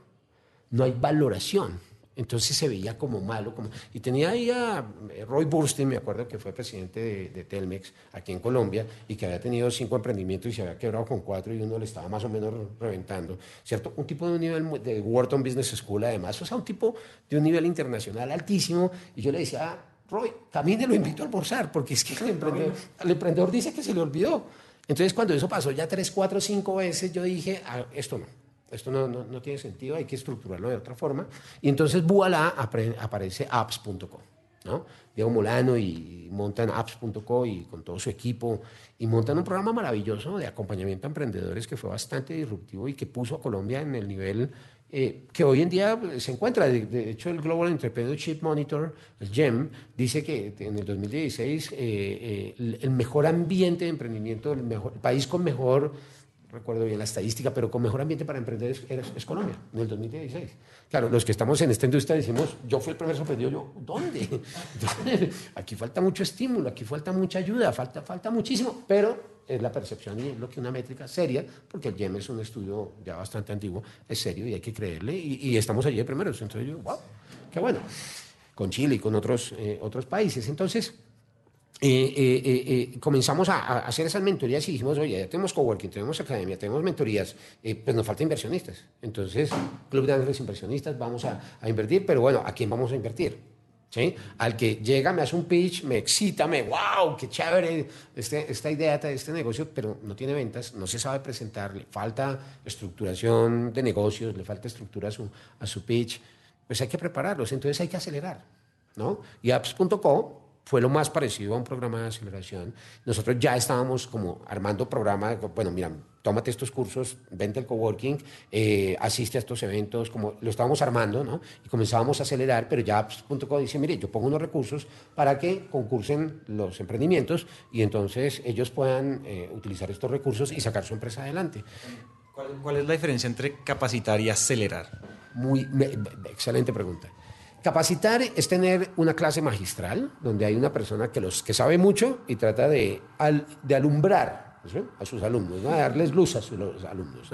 no hay valoración. Entonces se veía como malo. Como... Y tenía ahí a eh, Roy Burstein, me acuerdo que fue presidente de, Telmex aquí en Colombia y que había tenido cinco emprendimientos y se había quebrado con cuatro y uno le estaba más o menos reventando. ¿Cierto? Un tipo de un nivel de Wharton Business School además, o sea, un tipo de un nivel internacional altísimo. Y yo le decía, ah, Roy, también lo invito a almorzar porque es que el emprendedor, el emprendedor dice que se le olvidó. Entonces cuando eso pasó ya tres, cuatro, cinco veces, yo dije, ah, esto no esto no, no, tiene sentido, hay que estructurarlo de otra forma. Y entonces, voilà, aparece apps.com. ¿no? Diego Molano y montan apps.co y con todo su equipo y montan un programa maravilloso de acompañamiento a emprendedores que fue bastante disruptivo y que puso a Colombia en el nivel eh, que hoy en día se encuentra. De, hecho, el Global Entrepreneurship Monitor, el GEM, dice que en el 2016 eh, eh, el, mejor ambiente de emprendimiento, el, mejor, el país con mejor recuerdo bien la estadística, pero con mejor ambiente para emprender es, Colombia, en el 2016. Claro, los que estamos en esta industria decimos, yo fui el primer sorprendido, yo, ¿dónde? aquí falta mucho estímulo, aquí falta mucha ayuda, falta, falta muchísimo, pero es la percepción y es lo que una métrica seria, porque el GEM es un estudio ya bastante antiguo, es serio y hay que creerle, y, estamos allí de primeros, entonces yo, wow, qué bueno, con Chile y con otros, eh, otros países. Entonces, eh, eh, eh, comenzamos a, hacer esas mentorías y dijimos, oye, ya tenemos coworking, tenemos academia, tenemos mentorías, pues nos falta inversionistas. Entonces, Club de Ángeles Inversionistas, vamos a, invertir, pero bueno, ¿a quién vamos a invertir? ¿Sí? Al que llega, me hace un pitch, me excita, me, wow, qué chévere este, esta idea de este negocio, pero no tiene ventas, no se sabe presentar, le falta estructuración de negocios, le falta estructura a su, a su pitch, pues hay que prepararlos, entonces hay que acelerar, ¿no? Y apps.co fue lo más parecido a un programa de aceleración. Nosotros ya estábamos como armando programas, bueno, mira, tómate estos cursos, vente al coworking, eh, asiste a estos eventos, como lo estábamos armando, ¿no? Y comenzábamos a acelerar, pero ya apps.co dice, mire, yo pongo unos recursos para que concursen los emprendimientos y entonces ellos puedan eh, utilizar estos recursos y sacar su empresa adelante. ¿Cuál, es la diferencia entre capacitar y acelerar? Muy, excelente pregunta. Capacitar es tener una clase magistral donde hay una persona que, los, que sabe mucho y trata de, de alumbrar a sus alumnos, ¿no? darles luz a sus alumnos.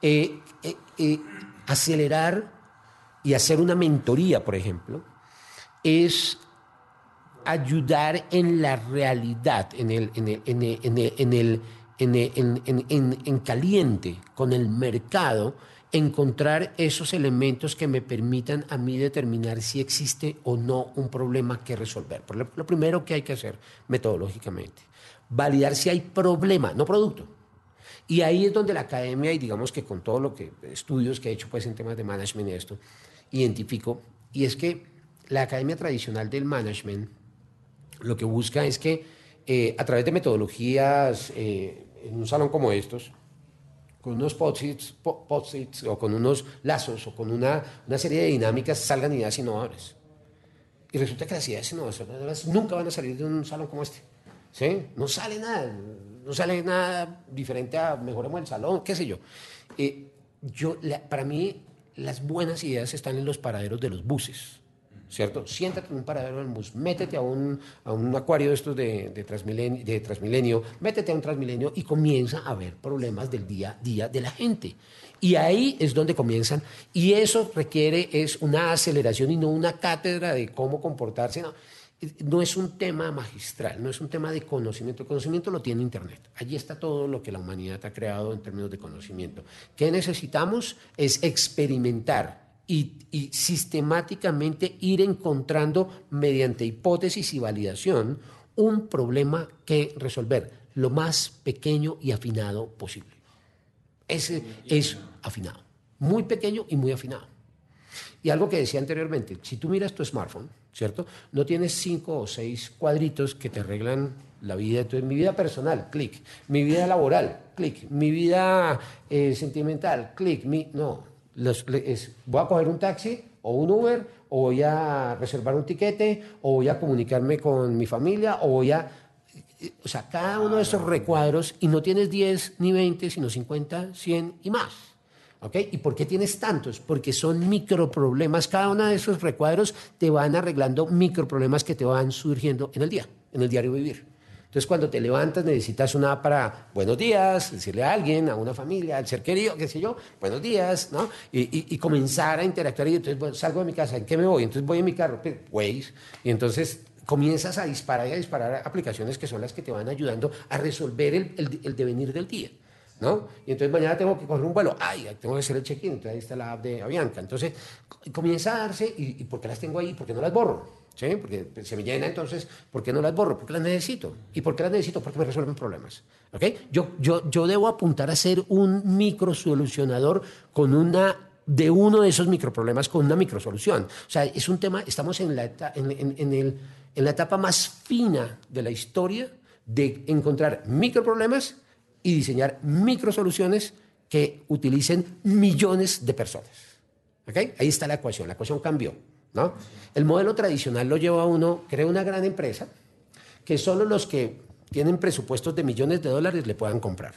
Eh, eh, eh, acelerar y hacer una mentoría, por ejemplo, es ayudar en la realidad, en caliente con el mercado, encontrar esos elementos que me permitan a mí determinar si existe o no un problema que resolver. Lo primero que hay que hacer metodológicamente, validar si hay problema, no producto. Y ahí es donde la academia, y digamos que con todo lo que estudios que he hecho pues en temas de management esto, identifico, y es que la academia tradicional del management lo que busca es que eh, a través de metodologías eh, en un salón como estos, con unos post-its o con unos lazos o con una, una, serie de dinámicas salgan ideas innovadoras. Y resulta que las ideas innovadoras nunca van a salir de un salón como este. ¿sí? No sale nada, no sale nada diferente a mejoremos el salón, qué sé yo. Eh, yo para mí, las buenas ideas están en los paraderos de los buses. ¿Cierto? Siéntate en un paradero del bus, métete a un, a un acuario de estos de, de, transmilenio, métete a un Transmilenio y comienza a ver problemas del día a día de la gente. Y ahí es donde comienzan, y eso requiere es una aceleración y no una cátedra de cómo comportarse, no. No es un tema magistral, no es un tema de conocimiento. El conocimiento lo tiene Internet. Allí está todo lo que la humanidad ha creado en términos de conocimiento. ¿Qué necesitamos? Es experimentar, y, sistemáticamente ir encontrando mediante hipótesis y validación un problema que resolver lo más pequeño y afinado posible. Ese es afinado, muy pequeño y muy afinado. Y algo que decía anteriormente, si tú miras tu smartphone, ¿cierto? No tienes cinco o seis cuadritos que te arreglan la vida. Entonces, mi vida personal, clic. Mi vida laboral, clic. Mi vida eh, sentimental, clic. Mi... No, voy a coger un taxi o un Uber, o voy a reservar un tiquete, o voy a comunicarme con mi familia, o voy a... O sea, cada uno de esos recuadros, y no tienes 10 ni 20, sino 50, 100 y más. ¿Ok? ¿Y por qué tienes tantos? Porque son microproblemas. Cada uno de esos recuadros te van arreglando microproblemas que te van surgiendo en el día, en el diario vivir. Entonces, cuando te levantas, necesitas una para buenos días, decirle a alguien, a una familia, al ser querido, qué sé yo, buenos días, ¿no? Y, comenzar a interactuar. Y entonces salgo de mi casa, ¿en qué me voy? Entonces voy en mi carro, pues, y entonces comienzas a disparar y a disparar aplicaciones que son las que te van ayudando a resolver el, devenir del día. ¿No? Y entonces mañana tengo que coger un vuelo, ay, tengo que hacer el check-in, entonces ahí está la app de Avianca. Entonces comienza a darse, y, ¿y por qué las tengo ahí? ¿Por qué no las borro? ¿Sí? Porque se me llena, entonces, ¿por qué no las borro? Porque las necesito. ¿Y por qué las necesito? Porque me resuelven problemas. ¿okay? Yo, yo, yo debo apuntar a ser un microsolucionador con una de uno de esos microproblemas con una microsolución. O sea, es un tema, estamos en la, en, en, el, en la etapa más fina de la historia de encontrar microproblemas y diseñar microsoluciones que utilicen millones de personas. ¿Okay? Ahí está la ecuación, la ecuación cambió. El modelo tradicional lo lleva a uno, crea una gran empresa, que solo los que tienen presupuestos de millones de dólares le puedan comprar.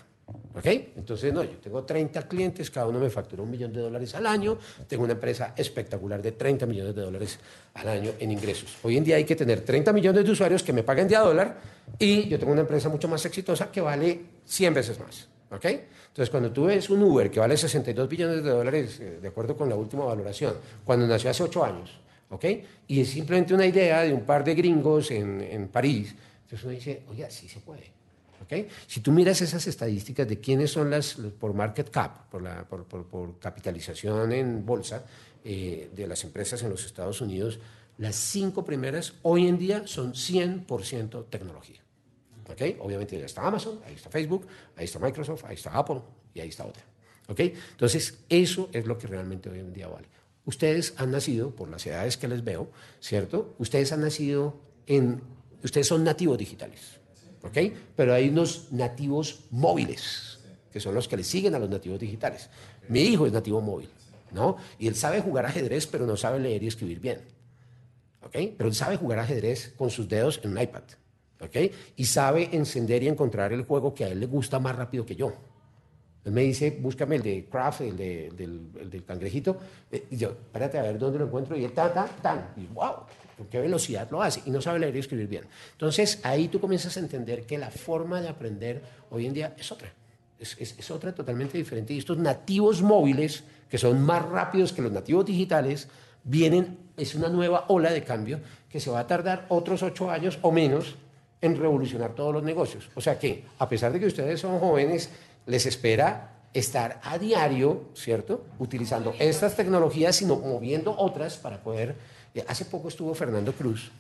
¿Ok? Entonces, no, yo tengo 30 clientes, cada uno me factura un millón de dólares al año, tengo una empresa espectacular de 30 millones de dólares al año en ingresos. Hoy en día hay que tener 30 millones de usuarios que me paguen de a dólar y yo tengo una empresa mucho más exitosa que vale 100 veces más. ¿Ok? Entonces, cuando tú ves un Uber que vale 62 billones de dólares, eh, de acuerdo con la última valoración, cuando nació hace 8 años, ¿ok? Y es simplemente una idea de un par de gringos en, en París. Entonces uno dice, oye, sí se puede. ¿ok? Si tú miras esas estadísticas de quiénes son las, por market cap, por, la, por, por, capitalización en bolsa eh, de las empresas en los Estados Unidos, las cinco primeras hoy en día son 100% tecnología. ¿ok? Obviamente ya está Amazon, ahí está Facebook, ahí está Microsoft, ahí está Apple y ahí está otra. ¿ok? Entonces, eso es lo que realmente hoy en día vale. Ustedes han nacido, por las edades que les veo, ¿cierto? Ustedes han nacido en... Ustedes son nativos digitales, ¿ok? Pero hay unos nativos móviles, que son los que le siguen a los nativos digitales. Mi hijo es nativo móvil, ¿no? Y él sabe jugar ajedrez, pero no sabe leer y escribir bien, ¿ok? Pero él sabe jugar ajedrez con sus dedos en un iPad, ¿ok? Y sabe encender y encontrar el juego que a él le gusta más rápido que yo. Él me dice, búscame el de Kraft, el, de, del, el del cangrejito. Eh, Y yo, espérate a ver dónde lo encuentro. Y él, tan, tan, tan. Y wow, con qué velocidad lo hace. Y no sabe leer y escribir bien. Entonces, ahí tú comienzas a entender que la forma de aprender hoy en día es otra. Es, es- es otra totalmente diferente. Y estos nativos móviles, que son más rápidos que los nativos digitales, vienen, es una nueva ola de cambio que se va a tardar otros ocho años o menos en revolucionar todos los negocios. O sea que, a pesar de que ustedes son jóvenes, les espera estar a diario, ¿cierto? Utilizando estas tecnologías, sino moviendo otras para poder... eh, Hace poco estuvo Fernando Cruz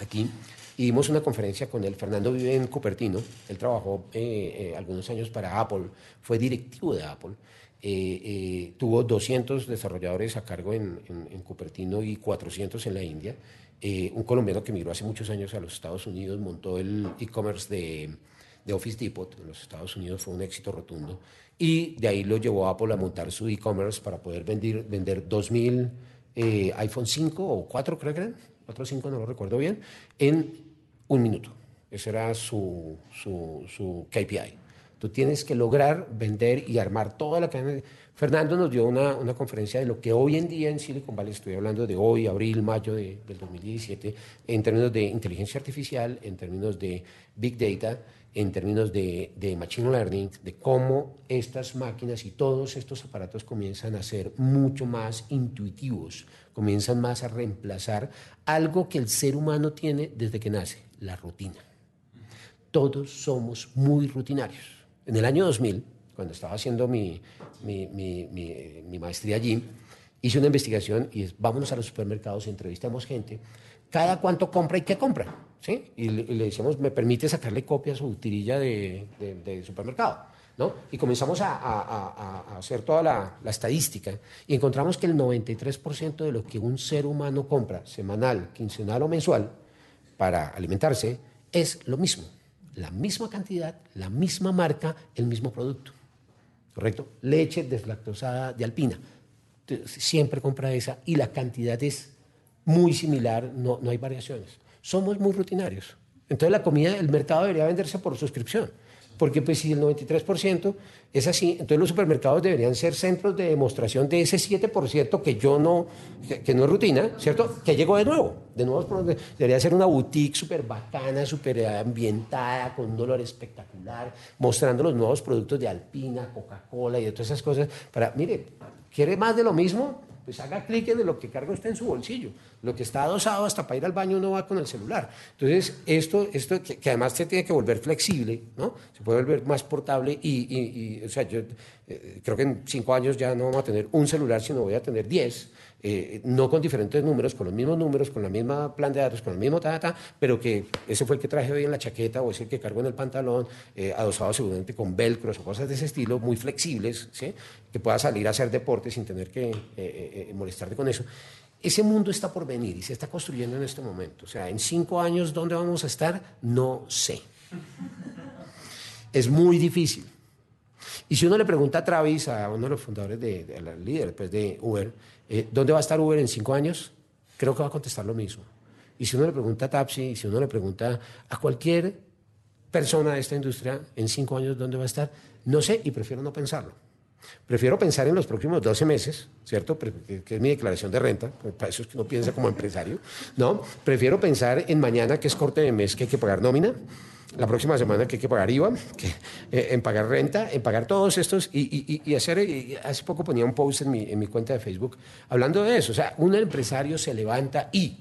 aquí y dimos una conferencia con él. Fernando vive en Cupertino, él trabajó eh, eh, algunos años para Apple, fue directivo de Apple. Tuvo 200 desarrolladores a cargo en, en- en Cupertino y 400 en la India. Un colombiano que migró hace muchos años a los Estados Unidos, montó el e-commerce de, de Office Depot en los Estados Unidos, fue un éxito rotundo. Y de ahí lo llevó a Apple a montar su e-commerce para poder vender, vender 2.000 eh, iPhone 5 o 4, creo que eran, 4 o 5, no lo recuerdo bien, en un minuto. Ese era su, su, su KPI. Tú tienes que lograr vender y armar toda la cadena. Fernando nos dio una, una conferencia de lo que hoy en día en Silicon Valley, estoy hablando de hoy, abril, mayo de- del 2017, en términos de inteligencia artificial, en términos de big data, en términos de, de machine learning, de cómo estas máquinas y todos estos aparatos comienzan a ser mucho más intuitivos, comienzan más a reemplazar algo que el ser humano tiene desde que nace, la rutina todos somos muy rutinarios. En el año 2000, cuando estaba haciendo mi, mi, mi- mi- maestría allí, hice una investigación y es, vámonos a los supermercados, entrevistamos gente, cada cuánto compra y qué compra. Y, le, y decíamos, ¿me permite sacarle copia a su tirilla de, supermercado? ¿no? Y comenzamos a, hacer toda la, la estadística y encontramos que el 93% de lo que un ser humano compra, semanal, quincenal o mensual, para alimentarse, es lo mismo. La misma cantidad, la misma marca, el mismo producto. ¿Correcto? Leche deslactosada de alpina. Siempre compra esa y la cantidad es muy similar, no, no hay variaciones. Somos muy rutinarios. Entonces la comida, el mercado debería venderse por suscripción. Porque pues si el 93% es así, entonces los supermercados deberían ser centros de demostración de ese 7% que yo no, que, no es rutina, ¿cierto? Que llegó de nuevo. De nuevo por donde- debería ser una boutique súper bacana, súper ambientada, con un dolor espectacular, mostrando los nuevos productos de Alpina, Coca-Cola y de todas esas cosas. Para, mire, ¿quiere más de lo mismo? Pues haga clic en lo que carga usted en su bolsillo. Lo que está adosado hasta para ir al baño uno va con el celular. Entonces, esto, esto que, que además se tiene que volver flexible, ¿no? Se puede volver más portable y, y- y, o sea, yo eh, creo que en cinco años ya no vamos a tener un celular, sino voy a tener diez. eh, no con diferentes números, con los mismos números, con la misma plan de datos, con el mismo ta, ta, ta, pero que ese fue el que traje hoy en la chaqueta o ese que cargo en el pantalón, eh, adosado seguramente con velcros o cosas de ese estilo, muy flexibles, que pueda salir a hacer deporte sin tener que molestarte con eso. Ese mundo está por venir y se está construyendo en este momento. O sea, en cinco años, ¿dónde vamos a estar? No sé. Es muy difícil. Y si uno le pregunta a Travis, a uno de los fundadores, de, de- al líder pues, de Uber, eh, ¿dónde va a estar Uber en cinco años? Creo que va a contestar lo mismo. Y si uno le pregunta a Tapsi, y si uno le pregunta a cualquier persona de esta industria, en cinco años, ¿dónde va a estar? No sé y prefiero no pensarlo. Prefiero pensar en los próximos 12 meses, ¿cierto? Que, es mi declaración de renta, pues, para eso es que uno piensa como empresario, ¿no? Prefiero pensar en mañana, que es corte de mes, que hay que pagar nómina, la próxima semana que hay que pagar IVA, que, eh, en pagar renta, en pagar todos estos, y, hacer, hace poco ponía un post en mi, en mi cuenta de Facebook hablando de eso, o sea, un empresario se levanta y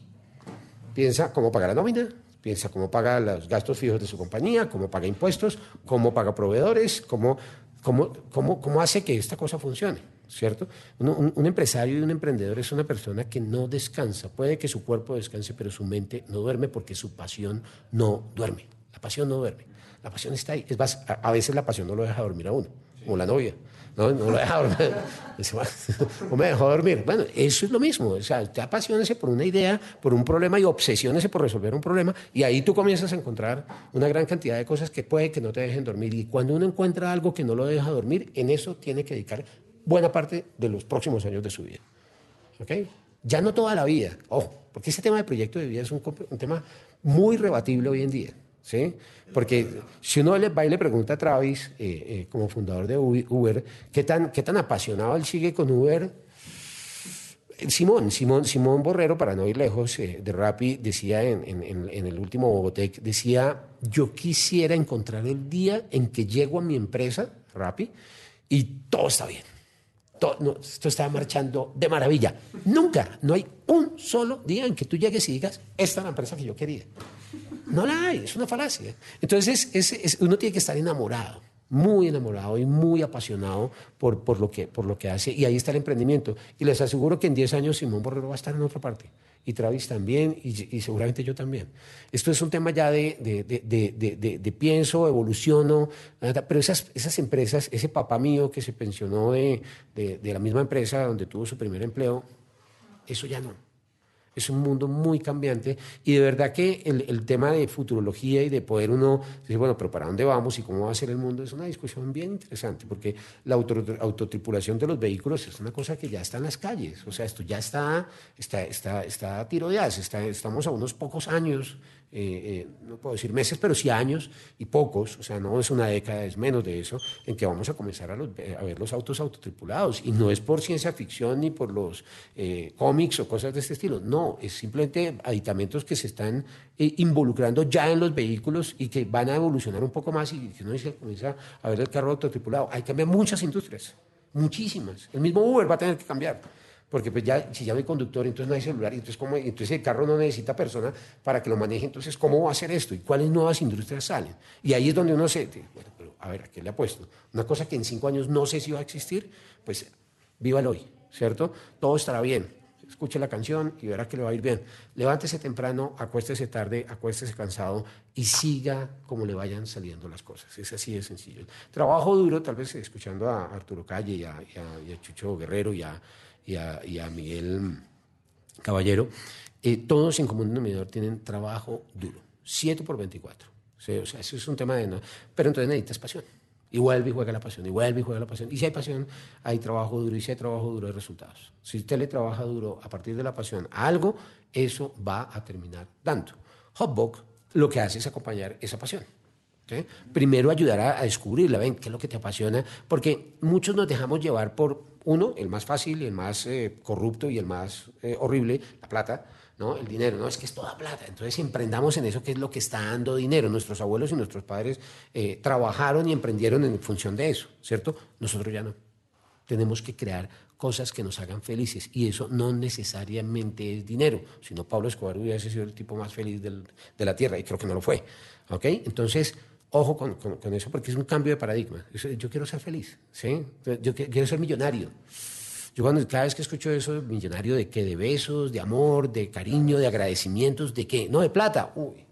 piensa cómo paga la nómina, piensa cómo paga los gastos fijos de su compañía, cómo paga impuestos, cómo paga proveedores, cómo, cómo, cómo, cómo hace que esta cosa funcione, ¿cierto? Un- un empresario y un emprendedor es una persona que no descansa. Puede que su cuerpo descanse, pero su mente no duerme porque su pasión no duerme. La pasión no duerme. La pasión está ahí. Es más, a, a veces la pasión no lo deja dormir a uno, como la novia. No, no lo deja dormir. Dice, "Bueno, no me dejó dormir. Bueno, eso es lo mismo. O sea, te apasionese por una idea, por un problema y obsesiónese por resolver un problema. Y ahí tú comienzas a encontrar una gran cantidad de cosas que puede que no te dejen dormir. Y cuando uno encuentra algo que no lo deja dormir, en eso tiene que dedicar buena parte de los próximos años de su vida. ¿Ok? Ya no toda la vida. Ojo, porque ese tema de proyecto de vida es un tema muy rebatible hoy en día. ¿Sí? Porque si uno le va y le pregunta a Travis, eh, eh, como fundador de Uber, ¿qué tan, qué tan apasionado él sigue con Uber, Simón, Simón, Simón Borrero, para no ir lejos, eh, de Rappi, decía en, en, el último Bogotec, decía, yo quisiera encontrar el día en que llego a mi empresa, Rappi, y todo está bien. Todo, esto está marchando de maravilla. Nunca, no hay un solo día en que tú llegues y digas, esta es la empresa que yo quería. No la hay, es una falacia. Entonces, es, uno tiene que estar enamorado muy enamorado y muy apasionado por, por, lo que, por lo que hace. Y ahí está el emprendimiento. Y les aseguro que en 10 años Simón Borrero va a estar en otra parte. Y Travis también, y, seguramente yo también. Esto es un tema ya de, de, de, de pienso, evoluciono. Pero esas, esas empresas, ese papá mío que se pensionó de, la misma empresa donde tuvo su primer empleo, eso ya no. Es un mundo muy cambiante y de verdad que el, tema de futurología y de poder uno decir, bueno, pero ¿para dónde vamos y cómo va a ser el mundo? Es una discusión bien interesante porque la autotripulación de los vehículos es una cosa que ya está en las calles. O sea, esto ya está, está, está, está a tiro de está, estamos a unos pocos años eh, eh, no puedo decir meses, pero sí años y pocos, o sea, no es una década, es menos de eso, en que vamos a comenzar a, ver los autos autotripulados. Y no es por ciencia ficción ni por los eh, cómics o cosas de este estilo, no, es simplemente aditamentos que se están involucrando ya en los vehículos y que van a evolucionar un poco más y que uno dice, comienza a ver el carro autotripulado. Hay que cambiar muchas industrias, muchísimas. El mismo Uber va a tener que cambiar porque pues ya, si ya no hay conductor, entonces no hay celular, entonces, ¿cómo, entonces el carro no necesita persona para que lo maneje, entonces, ¿cómo va a hacer esto? ¿Y cuáles nuevas industrias salen? Y ahí es donde uno se, bueno, pero a ver, ¿a qué le ha puesto? Una cosa que en cinco años no sé si va a existir, pues viva el hoy, ¿cierto? Todo estará bien. Escuche la canción y verá que le va a ir bien. Levántese temprano, acuéstese tarde, acuéstese cansado y siga como le vayan saliendo las cosas. Es así de sencillo. Trabajo duro, tal vez escuchando a Arturo Calle y a Chucho Guerrero y a, y a, Miguel Caballero, eh, todos en común denominador tienen trabajo duro, 7 por 24. O sea, eso es un tema de... No, pero entonces necesitas pasión. Y vuelve y juega la pasión, y vuelve y juega la pasión. Y si hay pasión, hay trabajo duro, y si hay trabajo duro, hay resultados. Si usted le trabaja duro a partir de la pasión a algo, eso va a terminar dando. Hotbook lo que hace es acompañar esa pasión. Primero ayudar a, a, descubrirla, ven, qué es lo que te apasiona, porque muchos nos dejamos llevar por uno, el más fácil el más eh, corrupto y el más eh, horrible, la plata, ¿no? El dinero, no, es que es toda plata. Entonces emprendamos en eso que es lo que está dando dinero. Nuestros abuelos y nuestros padres eh, trabajaron y emprendieron en función de eso, ¿cierto? Nosotros ya no. Tenemos que crear cosas que nos hagan felices y eso no necesariamente es dinero, sino Pablo Escobar hubiese sido el tipo más feliz de la tierra y creo que no lo fue. Entonces, Ojo con, con, eso porque es un cambio de paradigma. Yo quiero ser feliz, ¿sí? Yo quiero ser millonario. Yo cuando, cada vez que escucho eso, millonario de qué, de besos, de amor, de cariño, de agradecimientos, de qué, no de plata. Uy.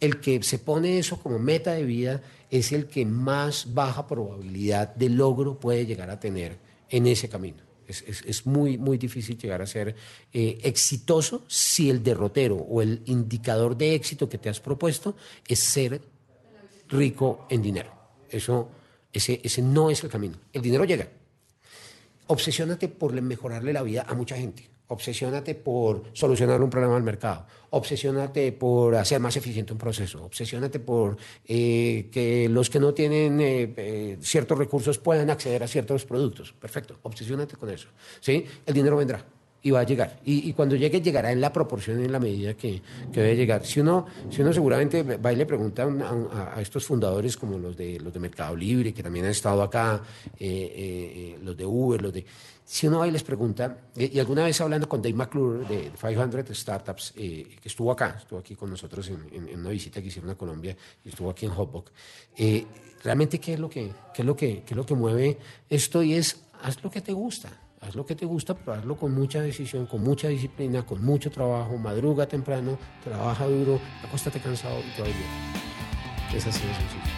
El que se pone eso como meta de vida es el que más baja probabilidad de logro puede llegar a tener en ese camino. Es, es, es muy, muy difícil llegar a ser eh, exitoso si el derrotero o el indicador de éxito que te has propuesto es ser rico en dinero. Eso, ese, ese no es el camino. El dinero llega. Obsesiónate por mejorarle la vida a mucha gente. Obsesiónate por solucionar un problema al mercado. Obsesiónate por hacer más eficiente un proceso. Obsesiónate por eh, que los que no tienen eh, eh, ciertos recursos puedan acceder a ciertos productos. Perfecto. Obsesiónate con eso. ¿sí? El dinero vendrá va a llegar. Y, cuando llegue, llegará en la proporción, en la medida que, que, debe llegar. Si uno, si uno seguramente va y le pregunta a, estos fundadores como los de, los de Mercado Libre, que también han estado acá, eh, eh, eh, los de Uber, los de... Si uno va y les pregunta, y alguna vez hablando con Dave McClure de 500 Startups, que estuvo acá, estuvo aquí con nosotros en, en, una visita que hicieron a Colombia, y estuvo aquí en Hotbox, realmente qué es, lo que, qué, es lo que, qué es lo que mueve esto y es, haz lo que te gusta haz lo que te gusta, pero hazlo con mucha decisión, con mucha disciplina, con mucho trabajo, madruga temprano, trabaja duro, acuéstate cansado y todo día. Es así de sencillo.